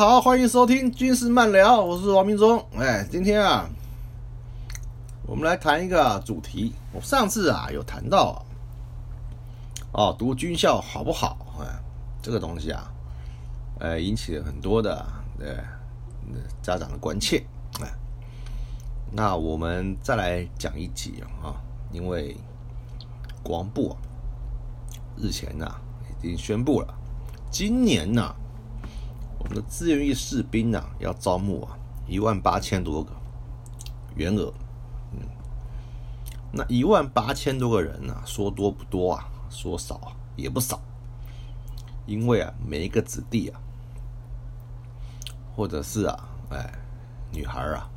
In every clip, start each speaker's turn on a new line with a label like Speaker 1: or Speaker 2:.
Speaker 1: 好，欢迎收听军事漫聊，我是王明忠。哎，今天啊，我们来谈一个主题。我上次啊有谈到啊，哦，读军校好不好？哎，这个东西啊，呃，引起了很多的呃家长的关切。哎，那我们再来讲一集啊，因为国防部啊日前呢已经宣布了，今年呢。我们的志愿役士兵啊，要招募啊一万八千多个。员额，嗯，那一万八千多个人呢，说多不多啊，说少也不少，因为啊，每一个子弟啊，或者是啊，哎，女孩啊，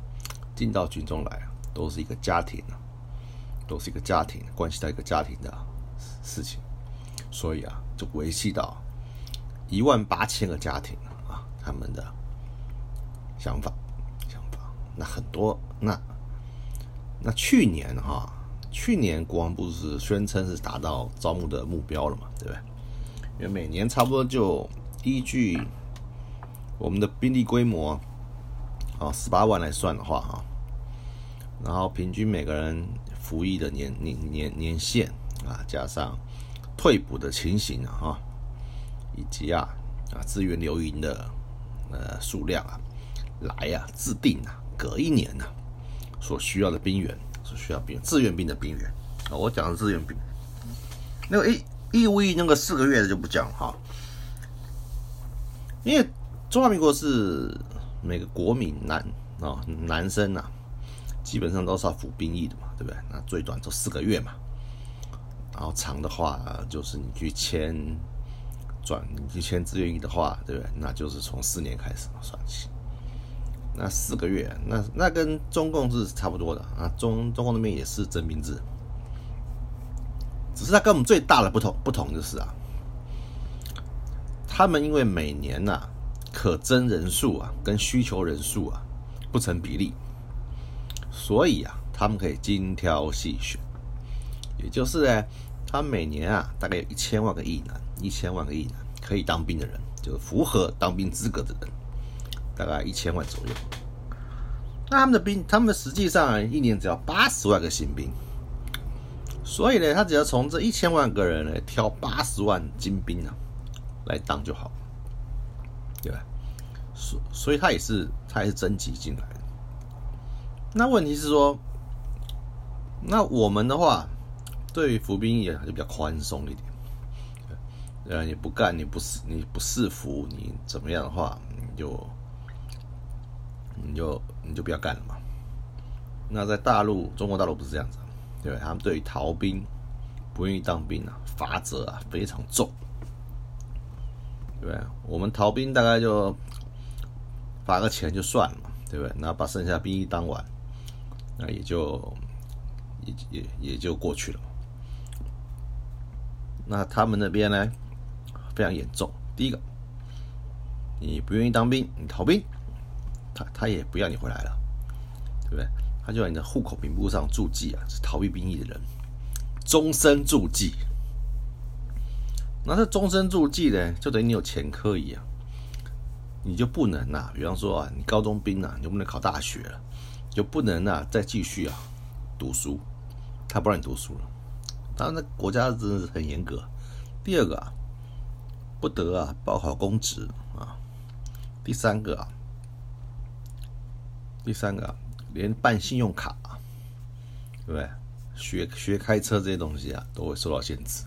Speaker 1: 进到军中来，都是一个家庭啊，都是一个家庭，关系到一个家庭的事情，所以啊，就维系到一万八千个家庭。他们的想法，想法，那很多，那那去年哈，去年国防部是宣称是达到招募的目标了嘛，对不对？因为每年差不多就依据我们的兵力规模，啊，十八万来算的话哈，然后平均每个人服役的年年年年限啊，加上退补的情形啊，哈，以及啊啊资源留营的。呃，数量啊，来呀，制定啊，隔一年呢，所需要的兵员，所需要兵志愿兵的兵员啊，我讲的志愿兵，那个义义务役那个四个月的就不讲哈，因为中华民国是每个国民男啊男生啊，基本上都是要服兵役的嘛，对不对？那最短就四个月嘛，然后长的话就是你去签。转你去签志愿役的话，对不对？那就是从四年开始算起。那四个月，那那跟中共是差不多的啊。中中共那边也是征兵制，只是它跟我们最大的不同不同就是啊，他们因为每年呐可征人数啊跟需求人数啊不成比例，所以啊他们可以精挑细选，也就是呢，他每年啊大概有一千万个亿男。一千万个亿呢可以当兵的人，就是符合当兵资格的人，大概一千万左右。那他们的兵，他们实际上一年只要八十万个新兵，所以呢，他只要从这一千万个人来挑八十万精兵啊，来当就好，对吧？所所以，他也是他也是征集进来的。那问题是说，那我们的话，对于服兵役就比较宽松一点。呃，你不干，你不是你不是服，你怎么样的话，你就你就你就不要干了嘛。那在大陆，中国大陆不是这样子，对他们对于逃兵不愿意当兵啊，罚则啊非常重，对？我们逃兵大概就罚个钱就算了嘛，对不对？那把剩下兵役当完，那也就也也也就过去了。那他们那边呢？非常严重。第一个，你不愿意当兵，你逃兵，他他也不要你回来了，对不对？他就在你的户口名簿上注记啊，是逃避兵役的人，终身注记。那这终身注记呢，就等于你有前科一样，你就不能啊，比方说啊，你高中兵啊，你就不能考大学了，就不能啊再继续啊读书，他不让你读书了。当然，国家真的是很严格。第二个啊。不得啊，报考公职啊。第三个啊，第三个连办信用卡，对不对？学学开车这些东西啊，都会受到限制，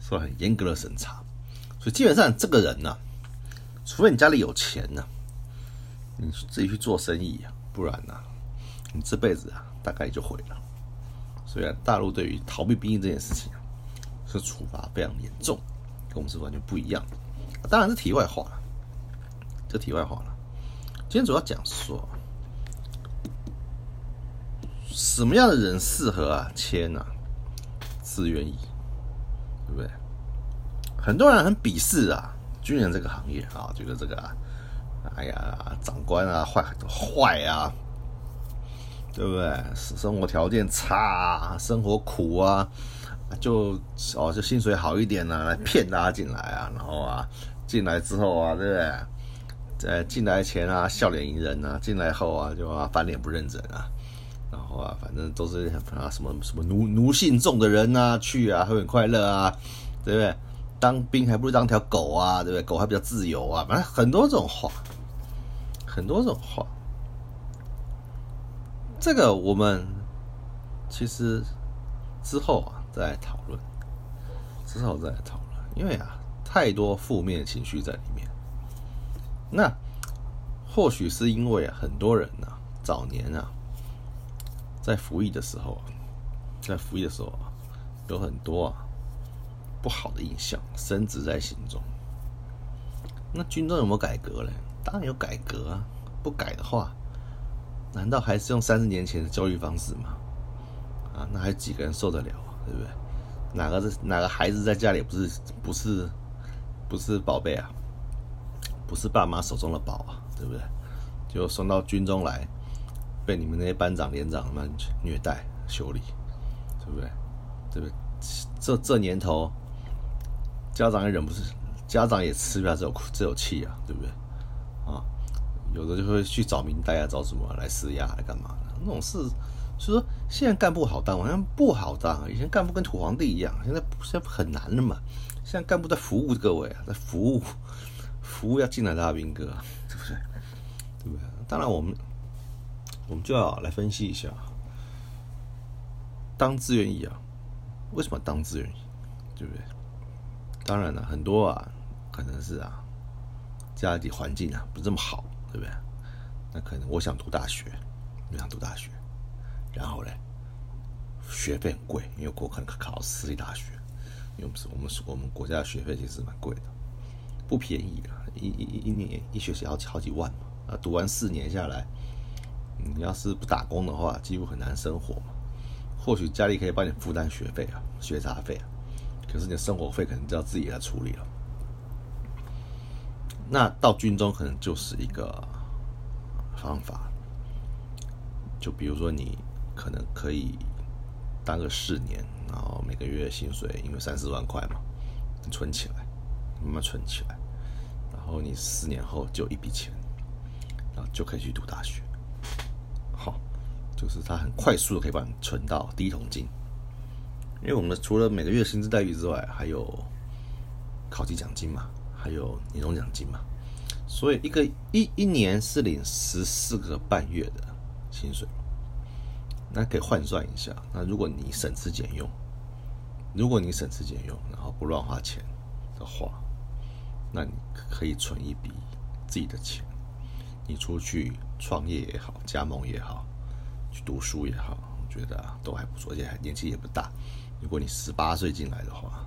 Speaker 1: 受到很严格的审查。所以基本上这个人呢，除非你家里有钱呢，你自己去做生意啊，不然呢，你这辈子啊，大概就毁了。所以啊大陆对于逃避兵役这件事情啊，是处罚非常严重。跟我们是完全不一样，当然是题外话了。这题外话了。今天主要讲说，什么样的人适合啊签啊自愿意，对不对？很多人很鄙视啊军人这个行业啊，觉得这个，哎呀，长官啊坏坏啊，对不对？生活条件差，生活苦啊。就哦，就薪水好一点呢，来骗大家进来啊，然后啊，进来之后啊，对不对？在进来前啊笑脸迎人啊，进来后啊就啊翻脸不认人啊，然后啊反正都是啊什么什么奴奴性重的人啊去啊会很快乐啊，对不对？当兵还不如当条狗啊，对不对？狗还比较自由啊，反正很多种话，很多种话。这个我们其实之后啊再讨论，之后再讨论，因为啊太多负面情绪在里面。那或许是因为很多人呢早年啊在服役的时候，在服役的时候啊有很多啊不好的印象深植在心中。那军中有没有改革嘞？当然有改革啊，不改的话。难道还是用三十年前的教育方式吗？啊，那还几个人受得了？对不对？哪个是哪个孩子在家里不是不是不是宝贝啊？不是爸妈手中的宝啊？对不对？就送到军中来，被你们那些班长连长们虐待修理，对不对？对不对？这这年头，家长也忍不住，家长也吃不下这口这口气啊，对不对？啊？有的就会去找明代啊，找什么来施压来干嘛的那种事，所以说现在干部好当，好像不好当。以前干部跟土皇帝一样，现在现在很难了嘛。现在干部在服务各位啊，在服务，服务要进来的阿兵哥，是不是？对不对？当然我们我们就要来分析一下，当自愿役啊，为什么当自愿役？对不对？当然了，很多啊，可能是啊，家里环境啊不这么好。对不对？那可能我想读大学，我想读大学，然后呢，学费很贵，因为我可能考私立大学，因为我们是我们我们国家的学费其实蛮贵的，不便宜啊，一一一年一学期要好几万嘛，啊，读完四年下来，你要是不打工的话，几乎很难生活嘛。或许家里可以帮你负担学费啊，学杂费啊，可是你的生活费可能就要自己来处理了。那到军中可能就是一个方法，就比如说你可能可以当个四年，然后每个月薪水因为三四万块嘛，存起来，慢慢存起来，然后你四年后就有一笔钱，然后就可以去读大学。好，就是他很快速的可以帮你存到第一桶金，因为我们除了每个月薪资待遇之外，还有考级奖金嘛。还有年终奖金嘛，所以一个一一年是领十四个半月的薪水，那可以换算一下。那如果你省吃俭用，如果你省吃俭用，然后不乱花钱的话，那你可以存一笔自己的钱，你出去创业也好，加盟也好，去读书也好，我觉得都还不错，而且年纪也不大。如果你十八岁进来的话。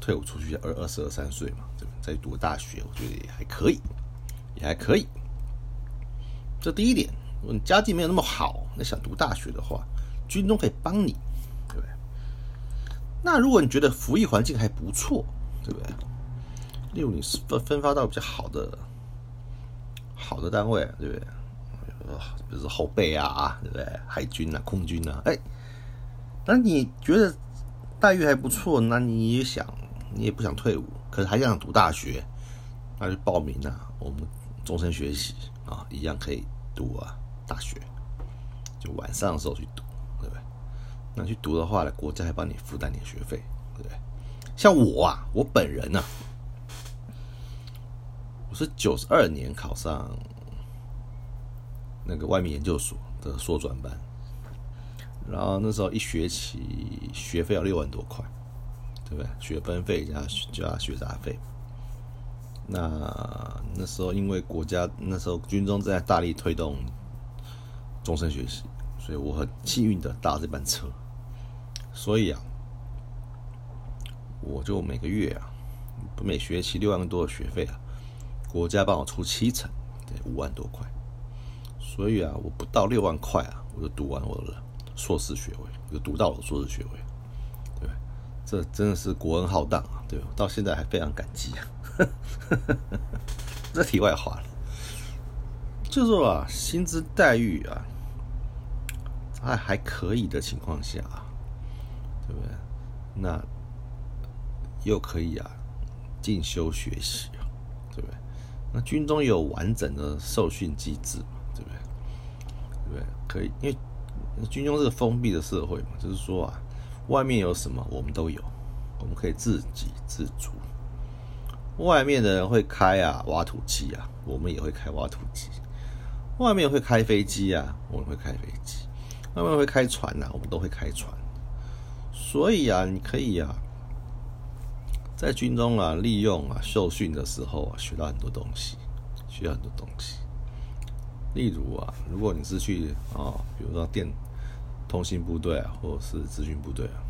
Speaker 1: 退伍出去二二十二三岁嘛，对吧？再读大学，我觉得也还可以，也还可以。这第一点，如果你家境没有那么好，那想读大学的话，军中可以帮你，对不对？那如果你觉得服役环境还不错，对不对？例如你是分分发到比较好的好的单位，对不对？比如说后备啊，对不对？海军啊，空军啊，哎，那你觉得待遇还不错，那你也想。你也不想退伍，可是还想读大学，那就报名啊！我们终身学习啊，一样可以读啊大学。就晚上的时候去读，对不对？那去读的话呢，国家还帮你负担点学费，对不对？像我啊，我本人呢，我是九十二年考上那个外面研究所的硕转班，然后那时候一学期学费要六万多块。对不对？学分费加加学杂费。那那时候因为国家那时候军中正在大力推动终身学习，所以我很幸运的搭这班车。所以啊，我就每个月啊，每学期六万多的学费啊，国家帮我出七成，对，五万多块。所以啊，我不到六万块啊，我就读完我的硕士学位，就读到了硕士学位。对这真的是国恩浩荡啊，对？到现在还非常感激啊。这题外话了，就是说啊，薪资待遇啊，还还可以的情况下，对不对？那又可以啊，进修学习，对不对？那军中有完整的受训机制嘛，对不对？对不对？可以，因为军中是个封闭的社会嘛，就是说啊，外面有什么我们都有，我们可以自给自足。外面的人会开啊挖土机啊，我们也会开挖土机；外面会开飞机啊，我们会开飞机；外面会开船呐，我们都会开船。所以啊，你可以啊，在军中啊，利用啊受训的时候啊，学到很多东西，学到很多东西。例如啊，如果你是去啊，比如说电通信部队啊，或者是资讯部队啊，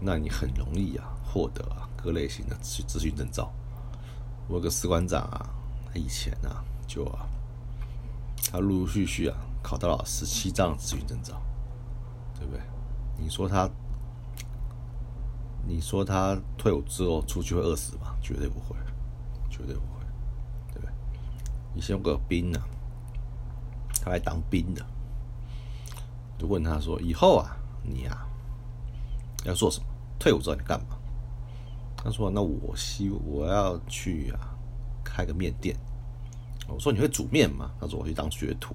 Speaker 1: 那你很容易啊获得啊各类型的资资讯证照。我有个士官长啊，他以前啊就啊，他陆陆续续啊考到了十七张咨询证照，对不对？你说他，你说他退伍之后出去会饿死吗？绝对不会，绝对不会，对不对？以前有个兵啊，他来当兵的，就问他说：“以后啊，你啊要做什么？退伍之后你干嘛？”他说：“那我希我要去啊，开个面店。”我说：“你会煮面吗？”他说：“我去当学徒。”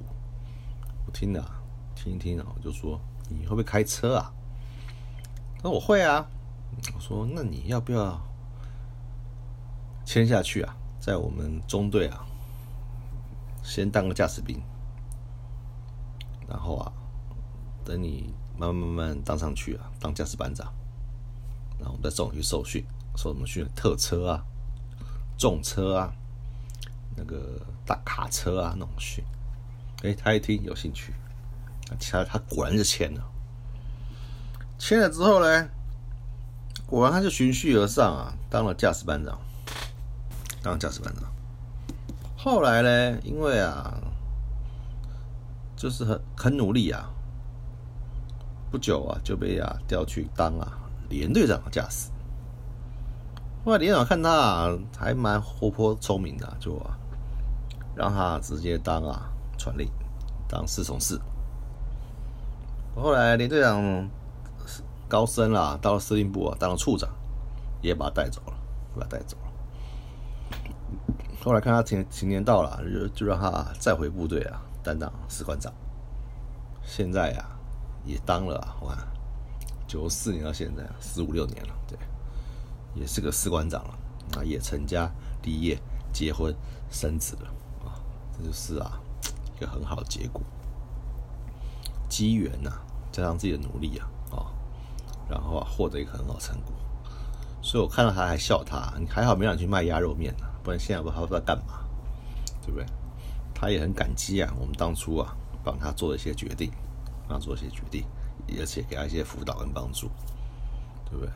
Speaker 1: 我听了，听一听啊，我就说：“你会不会开车啊？”他说：“我会啊。”我说：“那你要不要签下去啊？在我们中队啊，先当个驾驶兵，然后啊，等你慢慢慢慢当上去啊，当驾驶班长，然后我们再送你去受训。”受什么训特车啊、重车啊、那个大卡车啊那种训，哎，他一听有兴趣，他他果然是签了，签了之后呢，果然他就循序而上啊，当了驾驶班长，当了驾驶班长。后来呢，因为啊，就是很很努力啊，不久啊就被啊调去当啊连队长的驾驶。后来连长看他啊，还蛮活泼聪明的，就啊，让他直接当啊传令，当侍从室。后来连队长高升了，到了司令部啊，当了处长，也把他带走了，把他带走了。后来看他情情年到了，就就让他再回部队啊，担当士官长。现在呀，也当了啊，哇，九四年到现在十五六年了，对。也是个士官长了，啊，也成家立业、结婚生子了，啊，这就是啊个很好的结果。机缘呐，加上自己的努力啊，哦，然后啊获得一个很好成果。所以我看到他还笑他，你还好没让去卖鸭肉面呢，不然现在不知道在干嘛，对不对？他也很感激啊，我们当初啊帮他做了一些决定，帮他做一些决定，而且给他一些辅导跟帮助，对不对？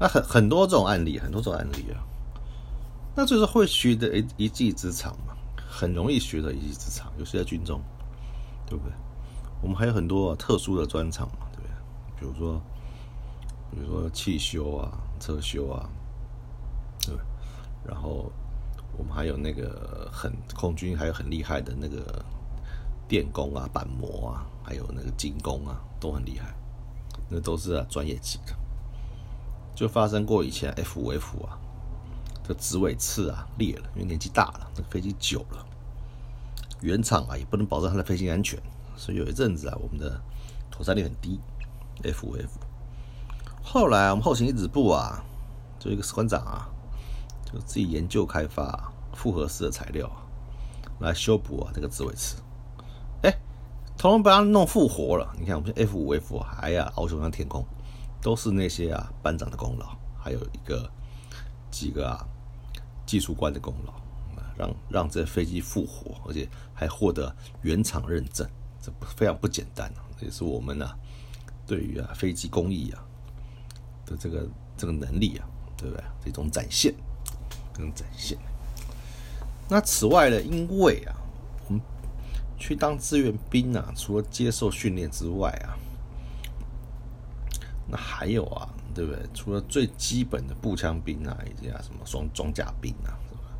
Speaker 1: 那很很多这种案例，很多种案例啊，那就是会学的一一技之长嘛，很容易学的一技之长，尤其在军中，对不对？我们还有很多特殊的专长嘛，对不对？比如说，比如说汽修啊、车修啊，对。然后我们还有那个很空军还有很厉害的那个电工啊、板模啊，还有那个精工啊，都很厉害，那都是啊专业级的。就发生过以前 F 五 F 啊，这直尾刺啊裂了，因为年纪大了，这飞机久了，原厂啊也不能保证它的飞行安全，所以有一阵子啊，我们的妥善率很低。F 五 F，后来我们后勤一指部啊，就一个士官长啊，就自己研究开发复合式的材料来修补啊这个直尾刺，哎，统统把它弄复活了。你看我们 F 五 F 还呀翱翔上天空。都是那些啊班长的功劳，还有一个几个啊技术官的功劳，让让这飞机复活，而且还获得原厂认证，这非常不简单啊！也是我们呢对于啊飞机工艺啊的这个这个能力啊，对不对？这种展现，这种展现。那此外呢，因为啊我们去当志愿兵啊，除了接受训练之外啊。那还有啊，对不对？除了最基本的步枪兵啊，以及啊什么装装甲兵啊，是吧？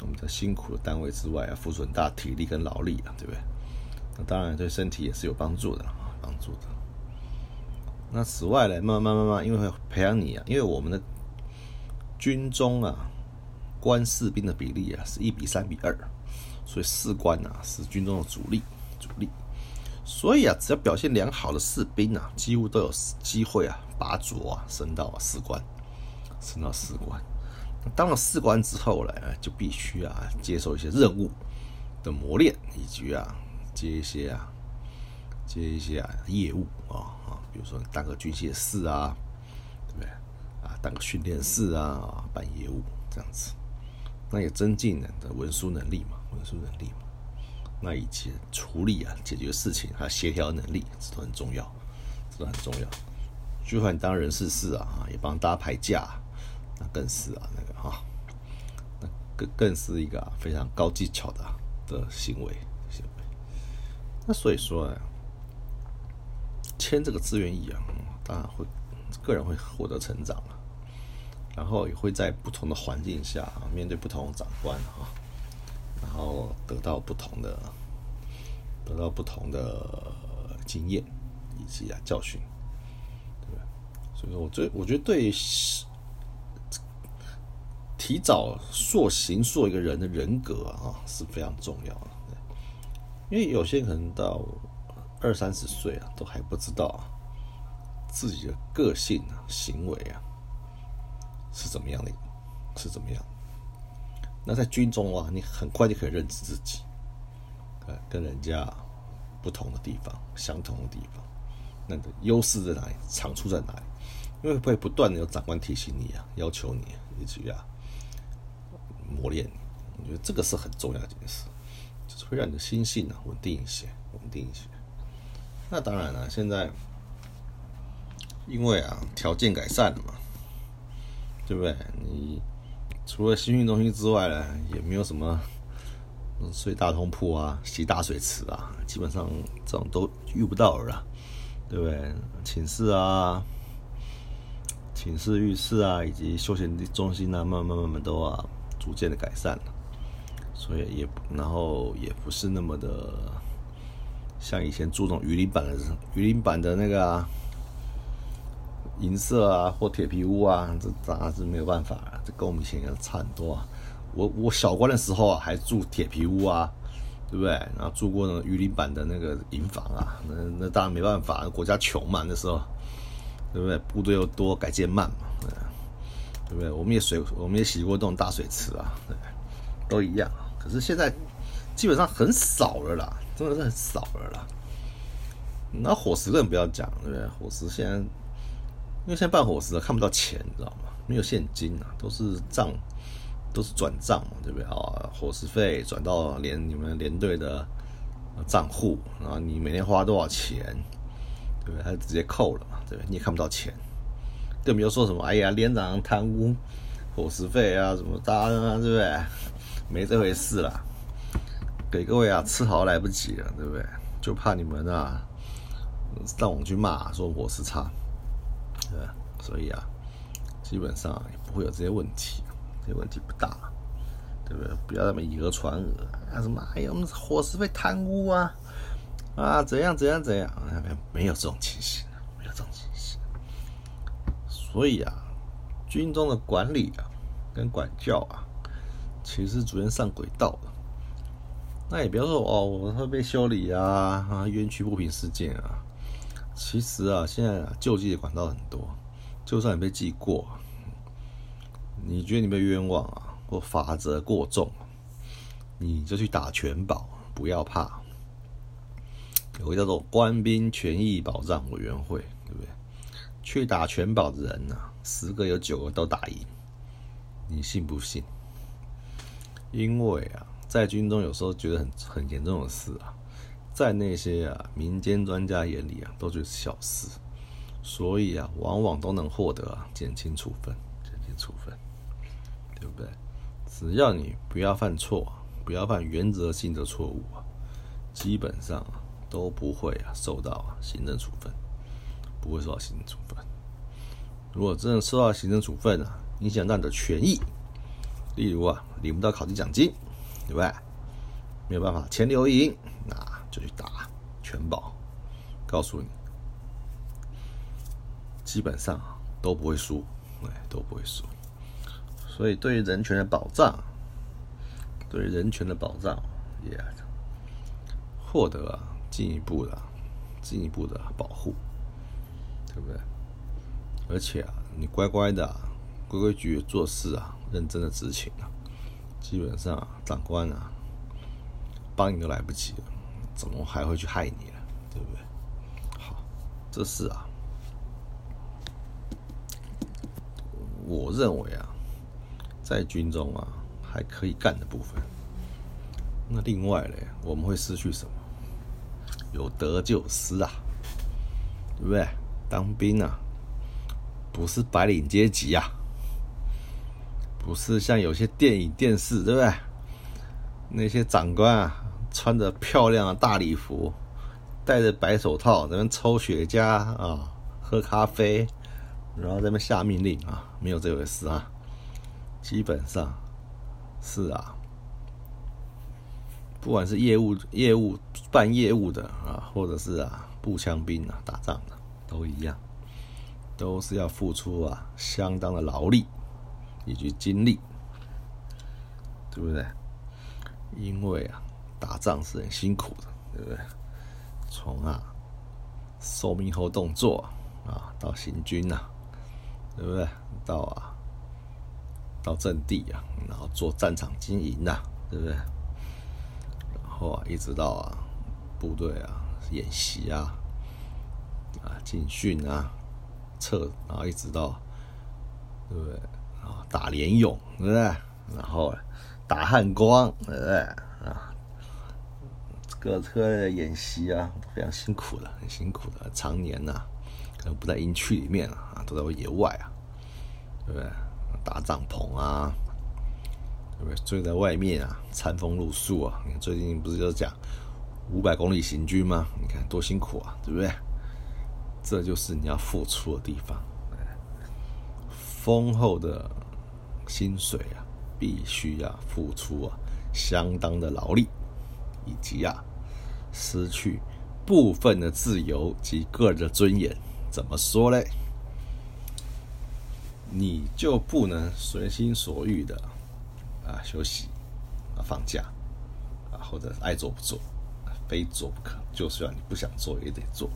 Speaker 1: 我们在辛苦的单位之外啊，付出很大体力跟劳力啊，对不对？那当然对身体也是有帮助的啊，帮助的。那此外呢，慢慢慢慢，因为会培养你啊，因为我们的军中啊，官士兵的比例啊是一比三比二，所以士官啊是军中的主力。所以啊，只要表现良好的士兵啊，几乎都有机会啊拔擢啊升到士官，升到士官。当了士官之后呢，就必须啊接受一些任务的磨练，以及啊接一些啊接一些啊业务啊啊，比如说当个军械士啊，对不对？啊，当个训练士啊，办业务这样子，那也增进人的文书能力嘛，文书能力嘛。那以及处理啊解决事情还有协调能力，这都很重要，这都很重要。就算你当人事事啊，也帮大家排假，那更是啊那个哈，那更更是一个非常高技巧的的行为行为。那所以说啊，签这个自愿意啊，当然会个人会获得成长了，然后也会在不同的环境下啊面对不同的长官啊。然后得到不同的，得到不同的经验以及啊教训，对？所以说，我最我觉得对提早塑形塑一个人的人格啊是非常重要的。因为有些人可能到二三十岁啊，都还不知道自己的个性啊、行为啊是怎么样的，是怎么样。那在军中啊，你很快就可以认知自己，呃，跟人家不同的地方，相同的地方，那个优势在哪里，长处在哪里？因为会不断的有长官提醒你啊，要求你以及啊磨练你。我觉得这个是很重要的一件事，就是会让你的心性啊稳定一些，稳定一些。那当然了，现在因为啊条件改善了嘛，对不对？你。除了新运中心之外呢，也没有什么睡大通铺啊、洗大水池啊，基本上这种都遇不到了，对不对？寝室啊、寝室、浴室啊，以及休闲中心啊，慢慢慢慢都啊逐渐的改善了，所以也然后也不是那么的像以前住那种鱼鳞板的鱼鳞板的那个啊。银色啊，或铁皮屋啊，这当然是没有办法了。这跟我们以前也差很多啊。我我小官的时候啊，还住铁皮屋啊，对不对？然后住过那个鱼鳞板的那个营房啊，那那当然没办法，国家穷嘛那时候，对不对？部队又多，改建慢嘛，对不对？我们也水，我们也洗过这种大水池啊，对，都一样。可是现在基本上很少了啦，真的是很少了啦。那伙食更不要讲，对不对？伙食现在。因为现在办伙食看不到钱，你知道吗？没有现金啊，都是账，都是转账嘛，对不对啊？伙食费转到连你们连队的账户，然后你每天花多少钱，对不对？他就直接扣了嘛，对不对？你也看不到钱，更不要说什么哎呀，连长贪污伙食费啊，什么大啊，对不对？没这回事啦，给各位啊吃好来不及了，对不对？就怕你们啊上网去骂说伙食差。对，所以啊，基本上也不会有这些问题，这些问题不大，对不对？不要那么以讹传讹啊！什么哎呀，我们伙食被贪污啊啊，怎样怎样怎样？没有这种情形，没有这种情形。所以啊，军中的管理啊，跟管教啊，其实逐渐上轨道了。那也不要说哦，我会被修理啊啊，冤屈不平事件啊。其实啊，现在啊救济的管道很多，就算你被记过，你觉得你被冤枉啊，或罚则过重，你就去打全保，不要怕。有个叫做官兵权益保障委员会，对不对？去打全保的人呢，十个有九个都打赢，你信不信？因为啊，在军中有时候觉得很很严重的事啊。在那些啊民间专家眼里啊，都是小事，所以啊，往往都能获得啊减轻处分，减轻处分，对不对？只要你不要犯错，不要犯原则性的错误啊，基本上啊都不会啊受到行政处分，不会受到行政处分。如果真的受到行政处分啊，影响到你的权益，例如啊领不到考绩奖金，对不对？没有办法钱留营，就去打全保，告诉你，基本上都不会输，哎，都不会输。所以对于人权的保障，对于人权的保障也获得啊进一步的、进一步的保护，对不对？而且啊，你乖乖的、规规矩矩做事啊，认真的执勤啊，基本上长官啊帮你都来不及了，怎么还会去害你呢？对不对？好，这是啊，我认为啊。在军中啊，还可以干的部分。那另外嘞，我们会失去什么？有得就失啊，对不对？当兵啊，不是白领阶级啊，不是像有些电影电视，对不对？那些长官啊，穿着漂亮的大礼服，戴着白手套，在那抽雪茄啊，喝咖啡，然后在那下命令啊，没有这回事啊。基本上是啊，不管是业务、业务办业务的啊，或者是啊步枪兵啊打仗的，都一样，都是要付出啊相当的劳力以及精力，对不对？因为啊打仗是很辛苦的，对不对？从啊受命后动作啊到行军呐，对不对？到啊。到阵地啊，然后做战场经营呐，对不对？然后啊，一直到啊，部队啊演习啊，啊进训啊，撤，然后一直到，对不对？啊打联勇，对不对？然后打汉光，对不对？各科的演习啊，非常辛苦的，很辛苦的，常年呐，可能不在营区里面啊，都在野外啊，对不对？搭帐篷啊，对不对？睡在外面啊，餐风露宿啊。你看最近不是就讲五百公里行军吗？你看多辛苦啊，对不对？这就是你要付出的地方。丰厚的薪水啊，必须要付出啊相当的劳力，以及啊失去部分的自由及个人的尊严。怎么说嘞？你就不能随心所欲的啊休息啊放假啊或者爱做不做，非做不可。就算你不想做也得做。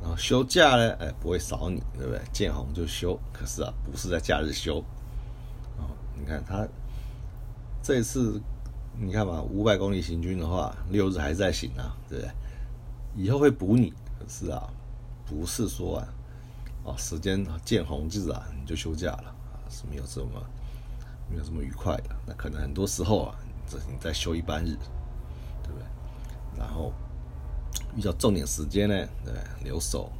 Speaker 1: 然后休假呢，哎不会少你，对不对？见红就休。可是啊，不是在假日休。哦，你看他这次，你看嘛，五百公里行军的话，六日还在行啊，对不对？以后会补你。可是啊，不是说啊。啊，时间见红日啊，你就休假了啊，是没有这么没有这么愉快的。那可能很多时候啊，这你在休一班日，对不对？然后遇到重点时间呢，对留守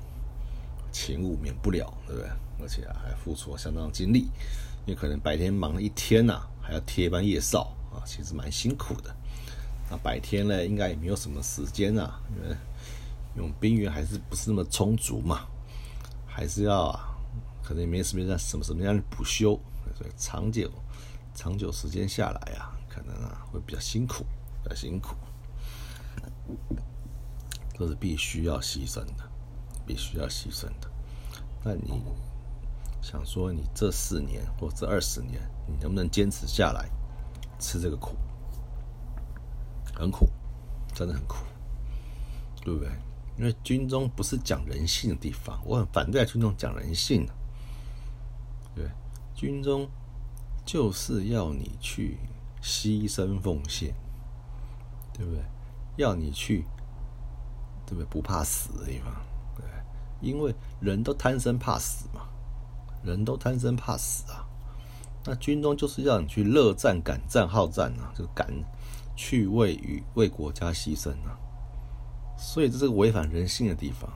Speaker 1: 勤务免不了，对不对？而且啊，还付出了相当的精力，因为可能白天忙了一天呐，还要贴班夜哨其实蛮辛苦的。那白天呢，应该也没有什么时间啊，因为用兵员还是不是那么充足嘛。还是要啊，可能也没什么让什么什么样的补休，所以长久长久时间下来啊，可能啊会比较辛苦，比较辛苦，这是必须要牺牲的，必须要牺牲的。那你想说，你这四年或这二十年，你能不能坚持下来吃这个苦？很苦，真的很苦，对不对？因为军中不是讲人性的地方，我很反对军中讲人性。对，军中就是要你去牺牲奉献，对不对？要你去，对不对？不怕死的地方，对，因为人都贪生怕死嘛，人都贪生怕死啊。那军中就是要你去乐战、敢战、好战啊，就敢去为与为国家牺牲啊。所以这是个违反人性的地方，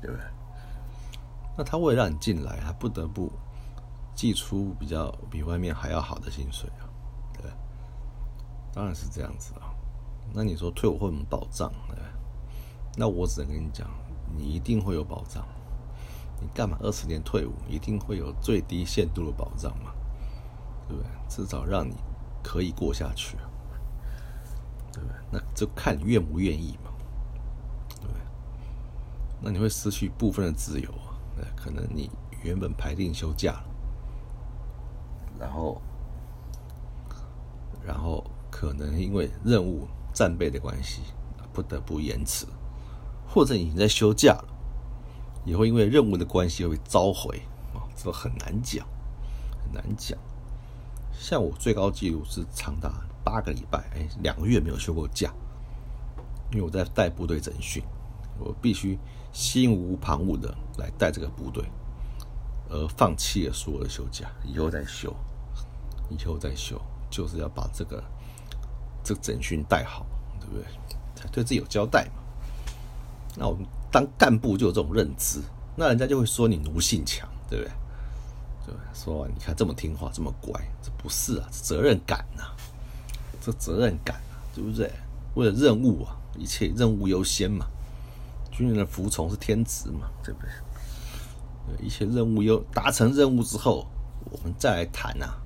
Speaker 1: 对不对？那他为了让你进来，他不得不寄出比较比外面还要好的薪水啊，对，当然是这样子啊。那你说退伍会有保障？对，那我只能跟你讲，你一定会有保障。你干嘛二十年退伍，一定会有最低限度的保障嘛，对不对？至少让你可以过下去，对不对？那就看你愿不愿意嘛。对那你会失去部分的自由啊，可能你原本排定休假，然后，然后可能因为任务战备的关系，不得不延迟，或者已经在休假了，也会因为任务的关系会召回啊，这很难讲，很难讲。像我最高纪录是长达八个礼拜，哎，两个月没有休过假，因为我在带部队整训，我必须心无旁骛的来带这个部队。而放弃了所有的休假，以后再休，以后再休，就是要把这个这个整训带好，对不对？对自己有交代嘛。那我们当干部就有这种认知，那人家就会说你奴性强，对不对？对，说你看这么听话，这么乖，这不是啊，责任感呐，这责任感啊，对不对？为了任务啊，一切任务优先嘛，军人的服从是天职嘛，对不对？一切任务又达成任务之后，我们再来谈啊，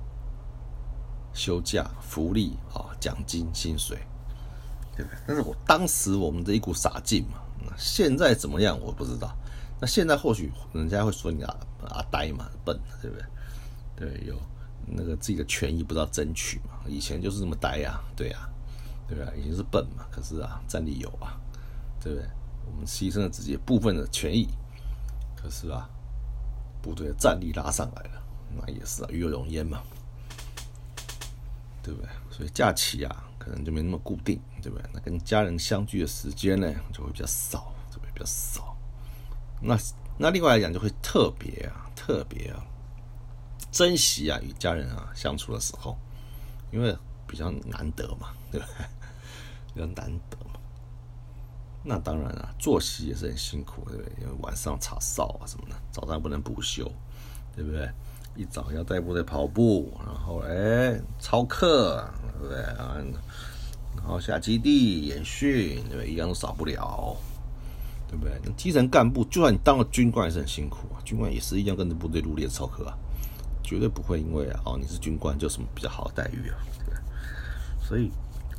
Speaker 1: 休假、福利啊、奖金、薪水，对不对？但是我当时我们的一股傻劲嘛，现在怎么样我不知道。那现在或许人家会说你啊啊呆嘛，笨，对不对？对，有那个自己的权益不知道争取嘛，以前就是这么呆呀，对呀，对吧？已经是笨嘛，可是啊，战力有啊，对不对？我们牺牲了自己部分的权益，可是啊。部队的战力拉上来了，那也是啊，与有荣焉嘛，对不对？所以假期啊，可能就没那么固定，对不对？那跟家人相聚的时间呢，就会比较少，就会比较少。那那另外来讲，就会特别啊，特别啊，珍惜啊与家人啊相处的时候，因为比较难得嘛，对不对？比较难得嘛。那当然了，作息也是很辛苦，对不对？因为晚上查哨啊什么的，早上不能补休，对不对？一早要带部队跑步，然后哎操课，对不对？然后下基地演训，对不对？一样都少不了，对不对？基层干部，就算你当了军官，也是很辛苦啊。军官也是一样跟着部队努力的操课啊，绝对不会因为哦你是军官就什么比较好的待遇啊，对不对？所以，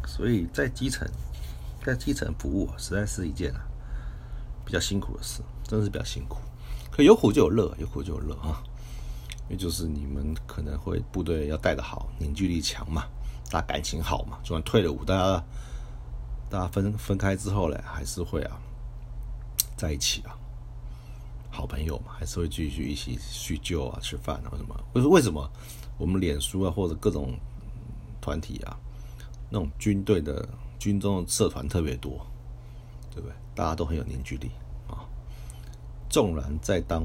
Speaker 1: 所以在基层。在基层服务实在是一件啊比较辛苦的事，真的是比较辛苦。可有苦就有乐，有苦就有乐啊！也就是你们可能会部队要带的好，凝聚力强嘛，大家感情好嘛。就算退了伍，大家大家分分开之后呢，还是会啊在一起啊，好朋友嘛，还是会继续一起叙旧啊、吃饭啊什么。为为什么我们脸书啊或者各种团体啊那种军队的？军中的社团特别多，对不对？大家都很有凝聚力啊。纵然在当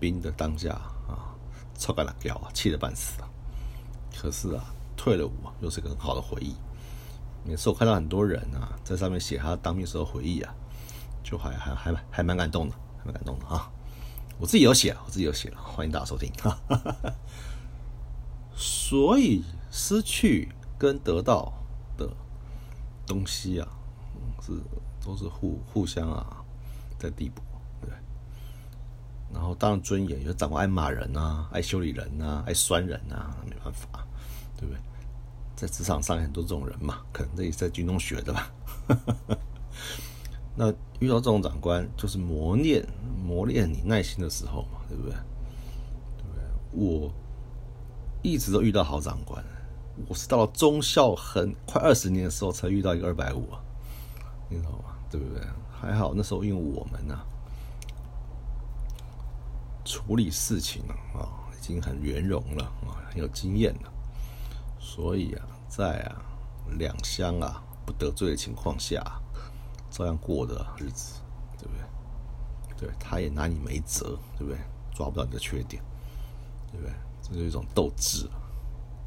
Speaker 1: 兵的当下啊，臭干了屌啊，气得半死啊。可是啊，退了伍啊，又是个很好的回忆。每次我看到很多人啊，在上面写他当兵时候回忆啊，就还还还还蛮感动的，还蛮感动的啊。我自己有写，我自己有写了，欢迎大家收听。所以失去跟得到的。东西啊，是都是互互相啊在递补，对。然后当然尊严，有长官爱骂人啊，爱修理人啊，爱酸人啊，没办法，对不对？在职场上很多这种人嘛，可能这也是在军中学的吧。那遇到这种长官，就是磨练磨练你耐心的时候嘛，对不对？对不对？我一直都遇到好长官。我是到了中校很快二十年的时候才遇到一个二百五，你知道吗？对不对？还好那时候因为我们呢处理事情啊已经很圆融了啊很有经验了，所以啊在啊两相啊不得罪的情况下，照样过的日子，对不对？对，他也拿你没辙，对不对？抓不到你的缺点，对不对？这是一种斗志。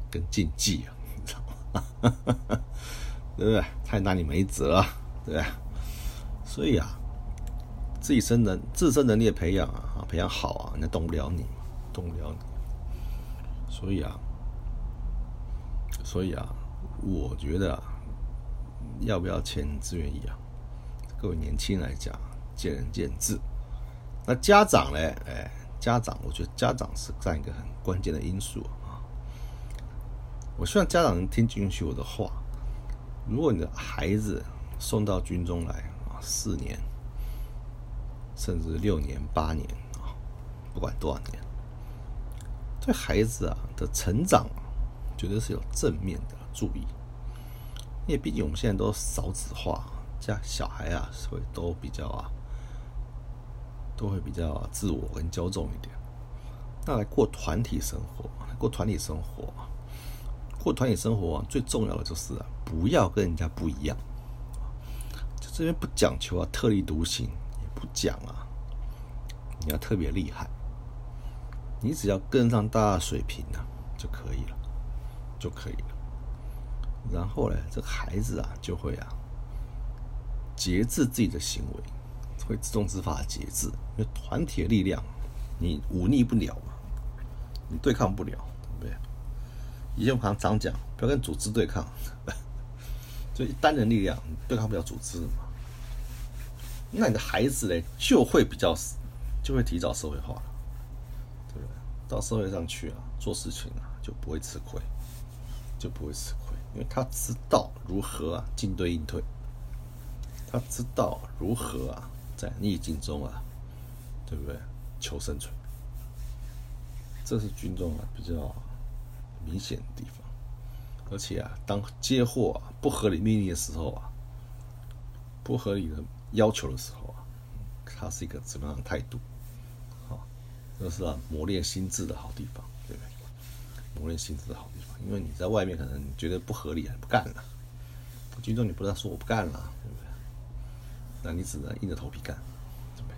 Speaker 1: 跟禁忌啊，你知道吗？对不对？他也拿你没辙，对不对？所以啊，自己身能自身能力的培养啊，培养好啊，人家动不了你，动不了你。所以啊，所以啊，我觉得啊，要不要签志愿役啊？各位年轻人来讲，见仁见智。那家长呢？哎，家长，我觉得家长是占一个很关键的因素啊。我希望家长能听进去我的话。如果你的孩子送到军中来啊，四年，甚至六年、八年啊，不管多少年，对孩子啊的成长，绝对是有正面的注意。因为毕竟我们现在都少子化，家小孩啊会都比较啊，都会比较自我跟骄纵一点。那来过团体生活，过团体生活，过团体生活最重要的就是啊，不要跟人家不一样。就这边不讲求啊特立独行，也不讲啊你要特别厉害，你只要跟上大家水平啊就可以了，就可以了。然后呢，这个孩子啊就会啊节制自己的行为，会自动自发的节制，因为团体的力量你忤逆不了嘛。你对抗不了，对不对？以前我常常讲，不要跟组织对抗，就单人力量对抗不了组织嘛。那你的孩子呢，就会比较，就会提早社会化了，对不对？到社会上去啊，做事情啊，就不会吃亏，就不会吃亏，因为他知道如何啊进对应退，他知道如何啊在逆境中啊，对不对？求生存。这是军中啊比较明显的地方，而且啊，当接获啊不合理命令的时候啊，不合理的要求的时候啊，它是一个怎么样的态度？好，这是啊磨练心智的好地方，对不对？磨练心智的好地方，因为你在外面可能觉得不合理，不干了。军中你不能说我不干了，对不对？那你只能硬着头皮干，对不对？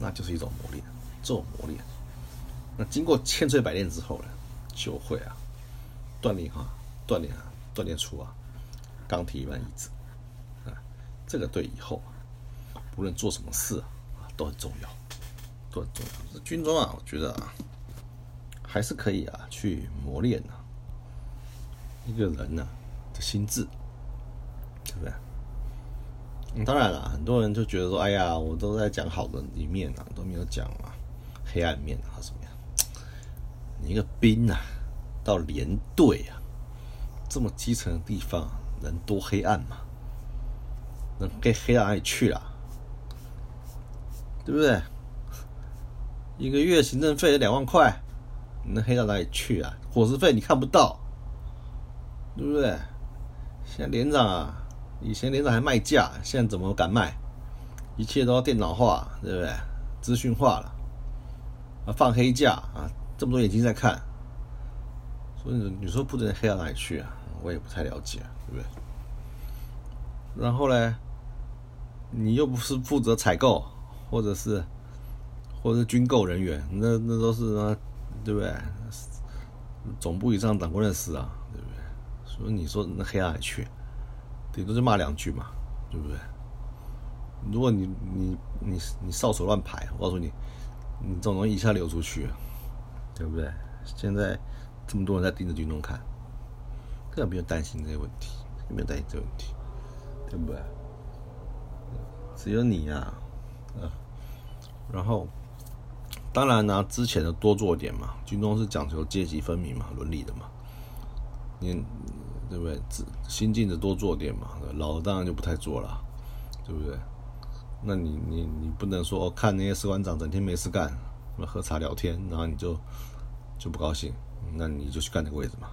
Speaker 1: 那就是一种磨练，这种磨练。那经过千锤百炼之后呢，就会啊锻炼哈，锻炼啊，锻炼出啊钢铁一般意志啊，这个对以后无论做什么事啊都很重要，都很重要。这军中啊，我觉得啊还是可以啊去磨练啊一个人呢的心智，对不对？当然了，很多人就觉得说，哎呀，我都在讲好的一面啊，都没有讲啊黑暗面啊什么样。你一个兵啊，到连队啊，这么基层的地方，能多黑暗吗？能给黑到哪里去啊？对不对？一个月行政费两万块，能黑到哪里去啊？伙食费你看不到，对不对？现在连长啊，以前连长还卖价，现在怎么敢卖？一切都要电脑化，对不对？资讯化了，啊，放黑价啊。这么多眼睛在看，所以你说不准黑到哪里去啊？我也不太了解，对不对？然后呢，你又不是负责采购，或者是或者是军购人员，那那都是啊，对不对？总部以上长官的事啊，对不对？所以你说那黑到哪里去？顶多就骂两句嘛，对不对？如果你你你你少手乱排，我告诉你，你总能一下流出去。对不对？现在这么多人在盯着军中看，根本不用担心这些问题，没有担心这个问题，对不对？只有你呀，啊，然后当然呢，之前的多做点嘛，军中是讲求阶级分明嘛，伦理的嘛，你对不对？新进的多做点嘛，老的当然就不太做了，对不对？那你你你不能说看那些士官长整天没事干。喝茶聊天，然后你就就不高兴，那你就去干那个位置嘛，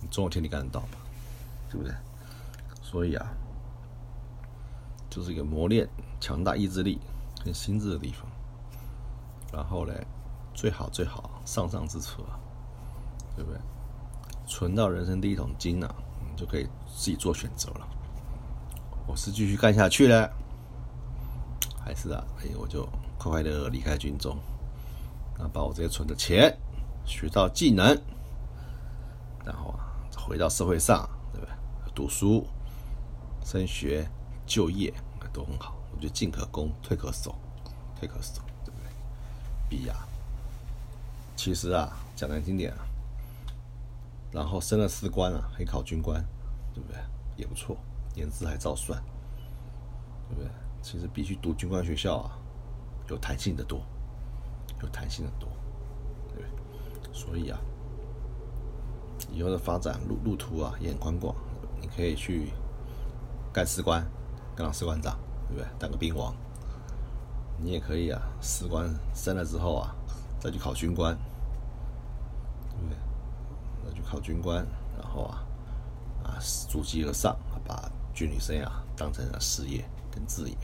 Speaker 1: 你总有天你干得到嘛，对不对？所以啊，就是一个磨练强大意志力跟心智的地方。然后呢，最好最好上上之策，对不对？存到人生第一桶金啊，你就可以自己做选择了。我是继续干下去呢，还是啊，哎，我就快快的离开军中。那把我这些存的钱学到技能，然后啊回到社会上，对不对？读书、升学、就业都很好。我觉得进可攻，退可守，退可守，对不对？比呀，其实啊讲难听点啊，然后升了士官啊，可以考军官，对不对？也不错，年资还照算，对不对？其实比去读军官学校啊，有弹性的多。有弹性的多，对，所以啊，以后的发展路路途啊也很宽广。你可以去干士官，干到士官长，对不对？当个兵王。你也可以啊，士官升了之后啊，再去考军官，考军官，然后啊啊逐级而上，把军旅生涯当成了事业跟职业。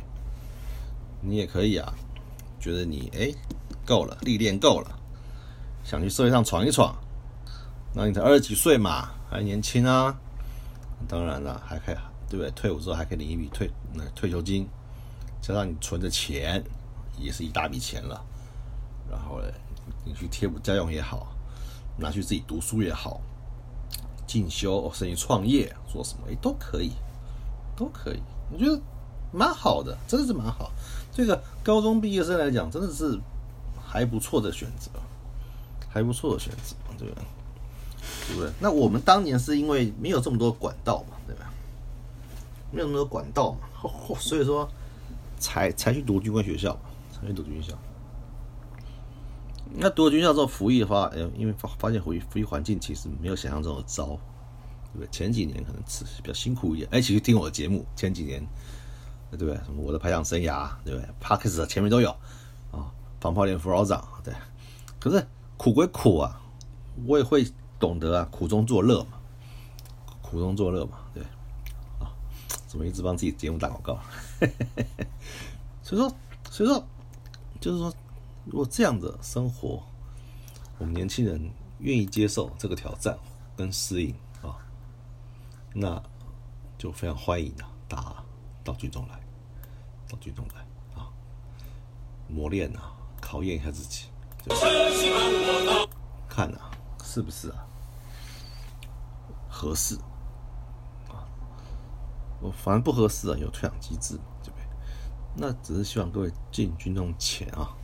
Speaker 1: 你也可以啊，觉得你哎够了，历练够了，想去社会上闯一闯。那你才二十几岁嘛，还年轻啊。当然了，还可以，对不对？退伍之后还可以领一笔退那退休金，加上你存的钱，也是一大笔钱了。然后呢，你去贴补家用也好，拿去自己读书也好，进修甚至创业做什么，哎，都可以，都可以。我觉得蛮好的，真的是蛮好。这个高中毕业生来讲，真的是还不错的选择，还不错的选择，对不对？不对？那我们当年是因为没有这么多管道嘛，对吧？没有那么多管道嘛，所以说才才去读军官学校，才去读军校。那读了军校之后，服役的话，哎，因为发发现服役服役环境其实没有想象中的糟，对不对？前几年可能是比较辛苦一点。哎，其实听我的节目，前几年。对不对？什么我的排长生涯，对不对 p a r k e s 前面都有啊，防炮连副老长，对。可是苦归苦啊，我也会懂得啊，苦中作乐嘛，苦中作乐嘛，对。啊，怎么一直帮自己节目打广告？所以说，所以说，就是说，如果这样的生活，我们年轻人愿意接受这个挑战跟适应啊，那就非常欢迎啊，打到军中来。到军中来啊，磨练啊，考验一下自己，看啊，是不是啊，合适啊？我反正不合适啊，有退养机制，对不对？那只是希望各位进军中前啊，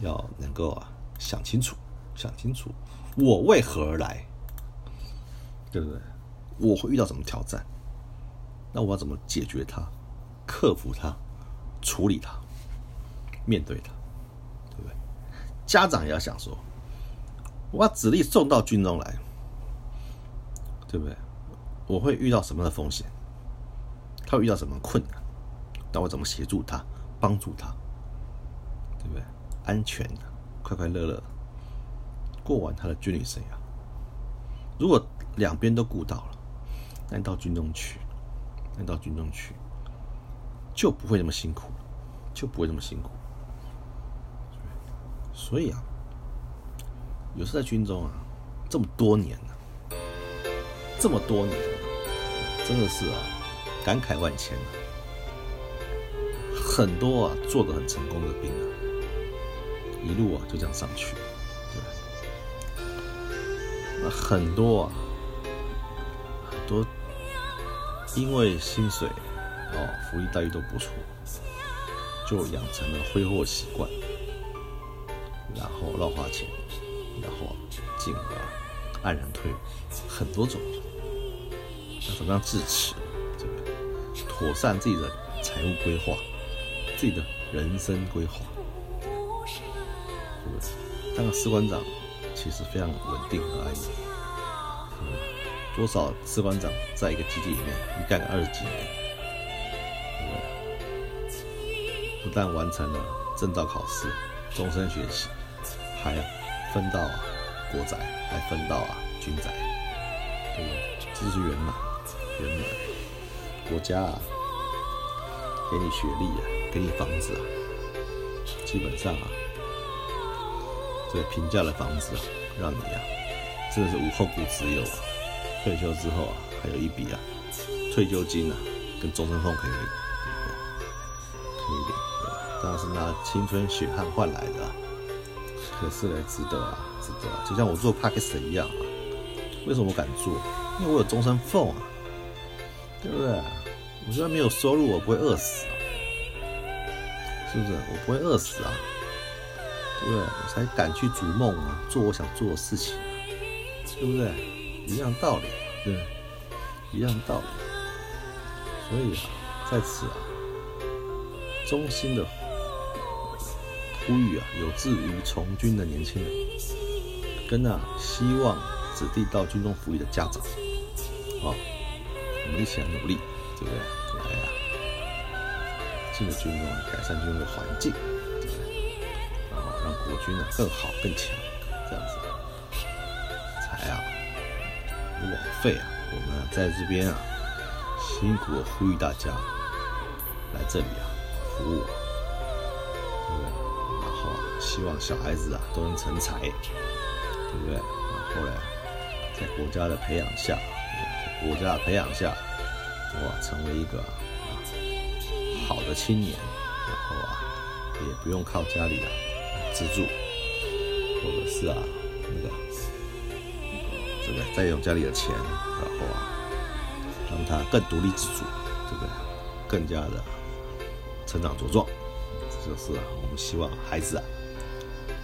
Speaker 1: 要能够啊想清楚，想清楚我为何而来，对不对？我会遇到什么挑战？那我要怎么解决它？克服它，处理它，面对它，对不对？家长也要想说，我把子力送到军中来，对不对？我会遇到什么样的风险？他会遇到什么困难？那我怎么协助他，帮助他，对不对？安全的，快快乐乐过完他的军旅生涯。如果两边都顾到了，那你到军中去，那你到军中去。就不会那么辛苦，就不会那么辛苦。所以啊，有时在军中啊，这么多年了，这么多年，真的是啊，感慨万千啊。很多啊，做的很成功的兵啊，一路啊就这样上去，对那很多啊，很多因为薪水。哦，福利待遇都不错，就养成了挥霍习惯，然后乱花钱，然后进而黯然退，很多种。那怎么样自持？这个妥善自己的财务规划，自己的人生规划，当个士官长其实非常稳定和安逸。多少士官长在一个基地里面一干二十几年？不但完成了证照考试，终身学习，还分到国宅，还分到啊军宅，对不对？这是圆满，圆满。国家啊，给你学历啊，给你房子啊，基本上啊，这平价的房子啊，让你啊，真的是无后顾之忧啊。退休之后啊，还有一笔啊退休金啊，跟终身俸可以领，对不对？可以领。当然是拿青春血汗换来的，可是呢，值得啊，值得啊。就像我做 p a k i s t 一样啊，为什么我敢做？因为我有终身俸啊，对不对？我虽然没有收入，我不会饿死啊，是不是？我不会饿死啊，对？我才敢去逐梦啊，做我想做的事情，对不对？一样道理，对，一样道理。所以啊，在此啊，衷心的。呼吁啊，有志于从军的年轻人，跟啊希望子弟到军中服役的家长，啊，我们一起来努力，对不对？来啊，进入军中，改善军中的环境，军呢更好更强，这样子，才啊的网费啊，我们在这边啊辛苦的呼吁大家来这里啊服务，对不对？然后啊，希望小孩子啊都能成才，对不对？然后呢，在国家的培养下，国家的培养下，哇，成为一个啊好的青年，然后啊也不用靠家里啊资助，或者是啊那个这个再用家里的钱，然后啊让他更独立自主，这个？更加的成长茁壮，这就是啊我们希望孩子啊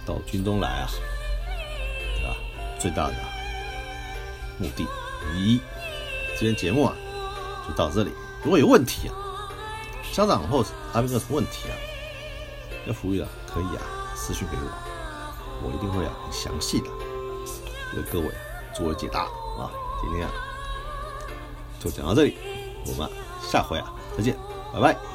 Speaker 1: 到军中来啊，对吧？最大的目的。一，今天节目啊就到这里。如果有问题啊，家长或阿斌有什么问题啊，要服务啊，可以啊私信给我，我一定会啊很详细的为各位做解答啊。今天啊就讲到这里，我们下回啊再见，拜拜。